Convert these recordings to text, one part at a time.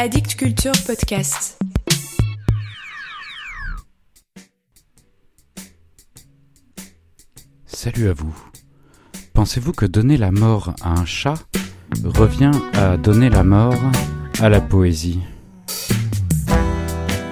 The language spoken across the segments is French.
Addict Culture Podcast. Salut à vous. Pensez-vous que donner la mort à un chat revient à donner la mort à la poésie?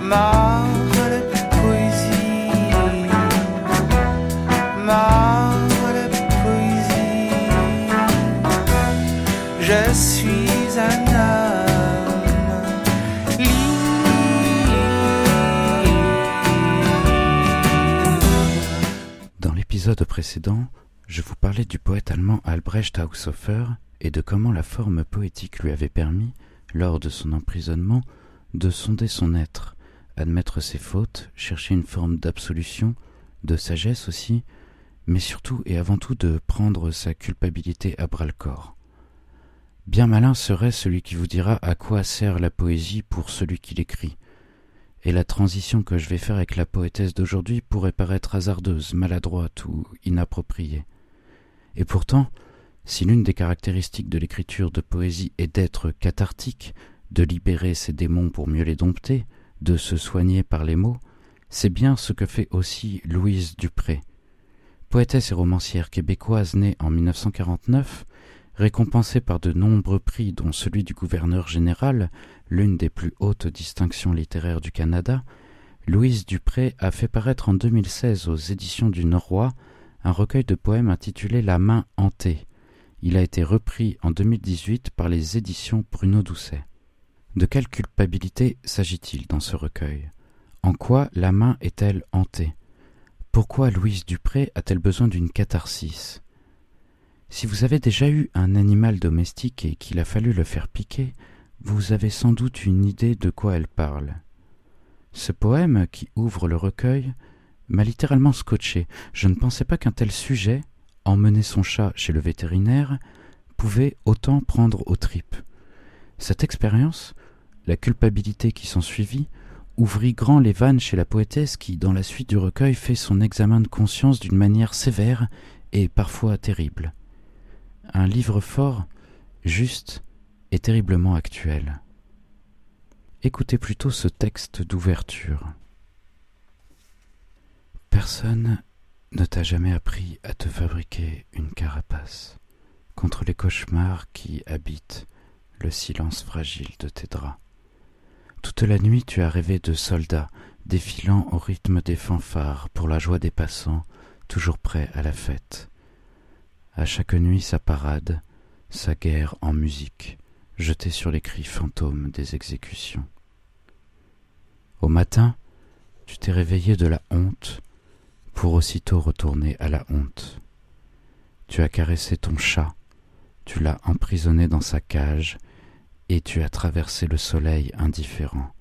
Mort l'épisode précédent, je vous parlais du poète allemand Albrecht Haushofer et de comment la forme poétique lui avait permis, lors de son emprisonnement, de sonder son être, admettre ses fautes, chercher une forme d'absolution, de sagesse aussi, mais surtout et avant tout de prendre sa culpabilité à bras le corps. Bien malin serait celui qui vous dira à quoi sert la poésie pour celui qui l'écrit. Et la transition que je vais faire avec la poétesse d'aujourd'hui pourrait paraître hasardeuse, maladroite ou inappropriée. Et pourtant, si l'une des caractéristiques de l'écriture de poésie est d'être cathartique, de libérer ses démons pour mieux les dompter, de se soigner par les mots, c'est bien ce que fait aussi Louise Dupré. Poétesse et romancière québécoise née en 1949, récompensée par de nombreux prix dont celui du gouverneur général, l'une des plus hautes distinctions littéraires du Canada, Louise Dupré a fait paraître en 2016 aux éditions du Norrois un recueil de poèmes intitulé La main hantée. Il a été repris en 2018 par les éditions Bruno Doucet. De quelle culpabilité s'agit-il dans ce recueil? En quoi la main est-elle hantée? Pourquoi Louise Dupré a-t-elle besoin d'une catharsis? Si vous avez déjà eu un animal domestique et qu'il a fallu le faire piquer, vous avez sans doute une idée de quoi elle parle. Ce poème, qui ouvre le recueil, m'a littéralement scotché. Je ne pensais pas qu'un tel sujet, emmener son chat chez le vétérinaire, pouvait autant prendre aux tripes. Cette expérience, la culpabilité qui s'ensuivit, ouvrit grand les vannes chez la poétesse qui, dans la suite du recueil, fait son examen de conscience d'une manière sévère et parfois terrible. Un livre fort, juste et terriblement actuel. Écoutez plutôt ce texte d'ouverture. Personne ne t'a jamais appris à te fabriquer une carapace contre les cauchemars qui habitent le silence fragile de tes draps. Toute la nuit tu as rêvé de soldats défilant au rythme des fanfares pour la joie des passants, toujours prêts à la fête. À chaque nuit sa parade, sa guerre en musique, jetée sur les cris fantômes des exécutions. Au matin, tu t'es réveillé de la honte pour aussitôt retourner à la honte. Tu as caressé ton chat, tu l'as emprisonné dans sa cage, et tu as traversé le soleil indifférent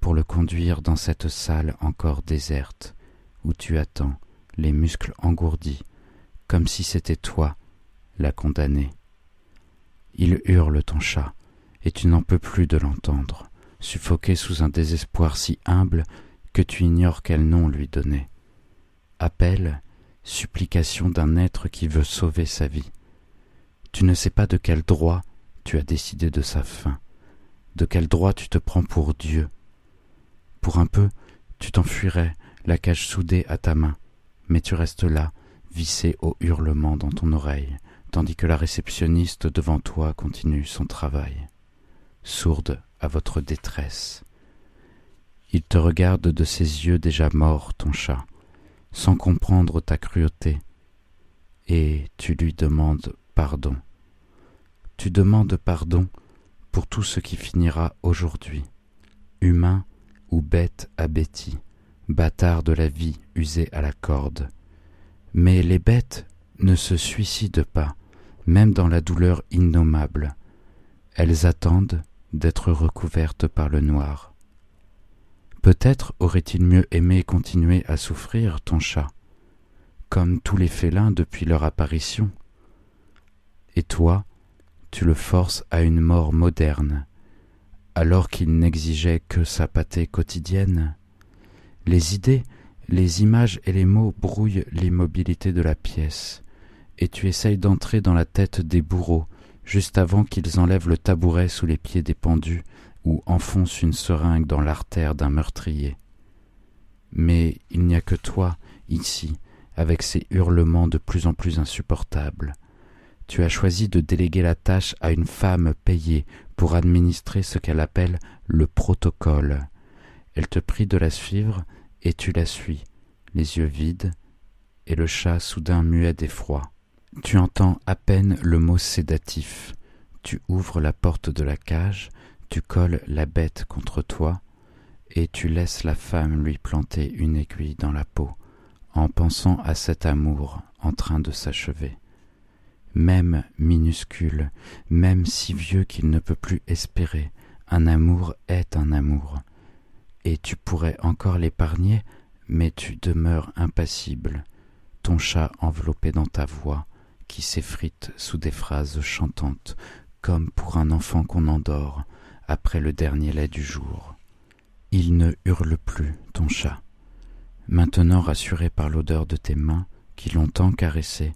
pour le conduire dans cette salle encore déserte où tu attends, les muscles engourdis, comme si c'était toi la condamnée. Il hurle ton chat, et tu n'en peux plus de l'entendre, suffoqué sous un désespoir si humble que tu ignores quel nom lui donner. Appel, supplication d'un être qui veut sauver sa vie. Tu ne sais pas de quel droit tu as décidé de sa fin, de quel droit tu te prends pour Dieu. Pour un peu, tu t'enfuirais, la cage soudée à ta main, mais tu restes là, vissé au hurlement dans ton oreille, tandis que la réceptionniste devant toi continue son travail, sourde à votre détresse. Il te regarde de ses yeux déjà morts, ton chat, sans comprendre ta cruauté, et tu lui demandes pardon. Tu demandes pardon pour tout ce qui finira aujourd'hui, humain ou bête abéti, bâtard de la vie usé à la corde. Mais les bêtes ne se suicident pas, même dans la douleur innommable. Elles attendent d'être recouvertes par le noir. Peut-être aurait-il mieux aimé continuer à souffrir, ton chat, comme tous les félins depuis leur apparition. Et toi, tu le forces à une mort moderne, alors qu'il n'exigeait que sa pâtée quotidienne. Les idées, les images et les mots brouillent l'immobilité de la pièce, et tu essayes d'entrer dans la tête des bourreaux juste avant qu'ils enlèvent le tabouret sous les pieds des pendus ou enfonce une seringue dans l'artère d'un meurtrier. Mais il n'y a que toi, ici, avec ces hurlements de plus en plus insupportables. Tu as choisi de déléguer la tâche à une femme payée pour administrer ce qu'elle appelle le protocole. Elle te prie de la suivre et tu la suis, les yeux vides, et le chat soudain muet d'effroi. Tu entends à peine le mot sédatif. Tu ouvres la porte de la cage, tu colles la bête contre toi, et tu laisses la femme lui planter une aiguille dans la peau, en pensant à cet amour en train de s'achever. Même minuscule, même si vieux qu'il ne peut plus espérer, un amour est un amour. Et tu pourrais encore l'épargner, mais tu demeures impassible, ton chat enveloppé dans ta voix, qui s'effrite sous des phrases chantantes, comme pour un enfant qu'on endort après le dernier lait du jour. Il ne hurle plus, ton chat. Maintenant rassuré par l'odeur de tes mains, qui l'ont tant caressé,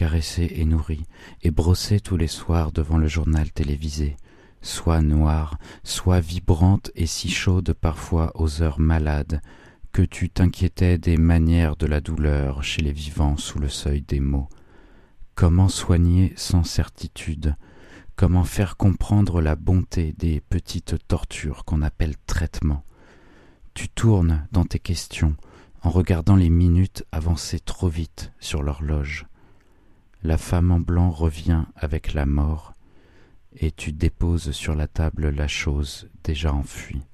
et nourri, et brossé tous les soirs devant le journal télévisé, soit noire, soit vibrante et si chaude parfois aux heures malades, que tu t'inquiétais des manières de la douleur chez les vivants sous le seuil des mots. Comment soigner sans certitude? Comment faire comprendre la bonté des petites tortures qu'on appelle traitement Tu tournes dans tes questions en regardant les minutes avancer trop vite sur l'horloge. La femme en blanc revient avec la mort, et tu déposes sur la table la chose déjà enfuie.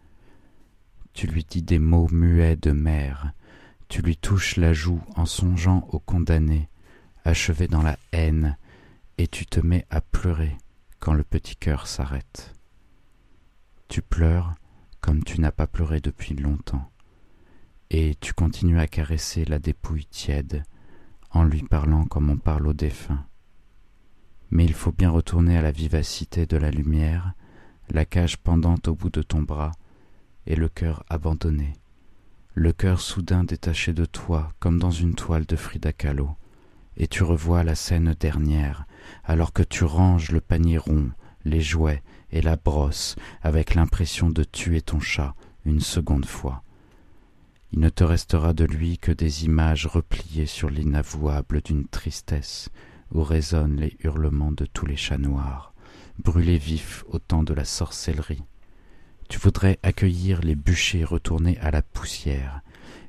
Tu lui dis des mots muets de mère, tu lui touches la joue en songeant au condamné, achevé dans la haine, et tu te mets à pleurer quand le petit cœur s'arrête. Tu pleures comme tu n'as pas pleuré depuis longtemps, et tu continues à caresser la dépouille tiède en lui parlant comme on parle au défunt. Mais il faut bien retourner à la vivacité de la lumière, la cage pendante au bout de ton bras, et le cœur abandonné, le cœur soudain détaché de toi comme dans une toile de Frida Kahlo, et tu revois la scène dernière, alors que tu ranges le panier rond, les jouets et la brosse, avec l'impression de tuer ton chat une seconde fois. Il ne te restera de lui que des images repliées sur l'inavouable d'une tristesse, où résonnent les hurlements de tous les chats noirs, brûlés vifs au temps de la sorcellerie. Tu voudrais accueillir les bûchers retournés à la poussière,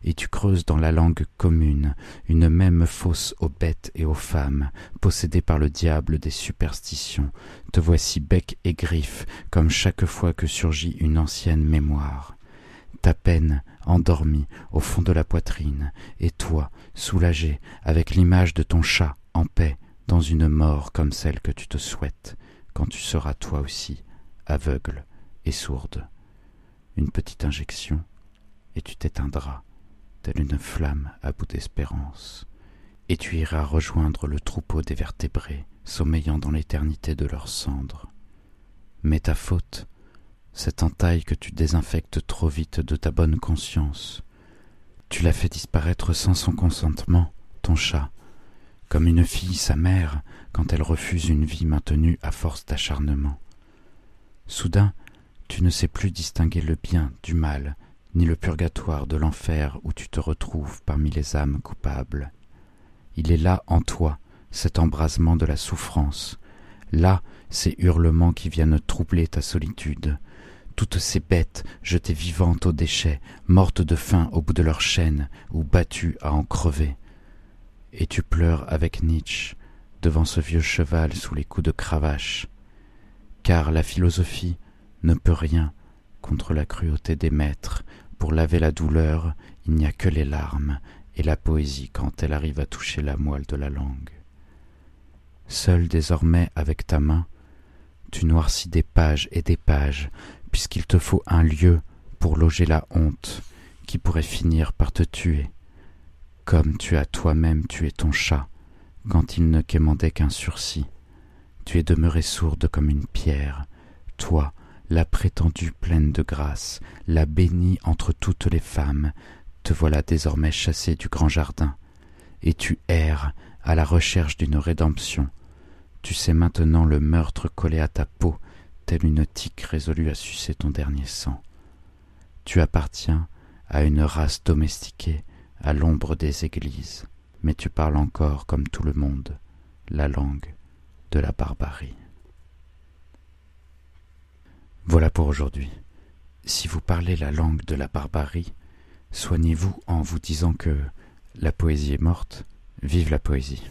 et tu creuses dans la langue commune une même fosse aux bêtes et aux femmes, possédées par le diable des superstitions. Te voici bec et griffes, comme chaque fois que surgit une ancienne mémoire. Ta peine, endormie au fond de la poitrine, et toi, soulagé, avec l'image de ton chat, en paix, dans une mort comme celle que tu te souhaites, quand tu seras toi aussi aveugle et sourde. Une petite injection, et tu t'éteindras une flamme à bout d'espérance, et tu iras rejoindre le troupeau des vertébrés sommeillant dans l'éternité de leurs cendres. Mais ta faute, cette entaille que tu désinfectes trop vite de ta bonne conscience, tu l'as fait disparaître sans son consentement, ton chat, comme une fille sa mère quand elle refuse une vie maintenue à force d'acharnement. Soudain, tu ne sais plus distinguer le bien du mal, ni le purgatoire de l'enfer où tu te retrouves parmi les âmes coupables. Il est là en toi, cet embrasement de la souffrance, là ces hurlements qui viennent troubler ta solitude, toutes ces bêtes jetées vivantes aux déchets, mortes de faim au bout de leur chaîne ou battues à en crever. Et tu pleures avec Nietzsche devant ce vieux cheval sous les coups de cravache, car la philosophie ne peut rien contre la cruauté des maîtres, pour laver la douleur, il n'y a que les larmes et la poésie quand elle arrive à toucher la moelle de la langue. Seul désormais avec ta main, tu noircis des pages et des pages, puisqu'il te faut un lieu pour loger la honte qui pourrait finir par te tuer, comme tu as toi-même tué ton chat quand il ne quémandait qu'un sursis. Tu es demeurée sourde comme une pierre, toi, la prétendue pleine de grâce, la bénie entre toutes les femmes, te voilà désormais chassée du grand jardin, et tu erres à la recherche d'une rédemption. Tu sais maintenant le meurtre collé à ta peau, telle une tique résolue à sucer ton dernier sang. Tu appartiens à une race domestiquée à l'ombre des églises, mais tu parles encore, comme tout le monde, la langue de la barbarie. Voilà pour aujourd'hui. Si vous parlez la langue de la barbarie, soignez-vous en vous disant que la poésie est morte, vive la poésie.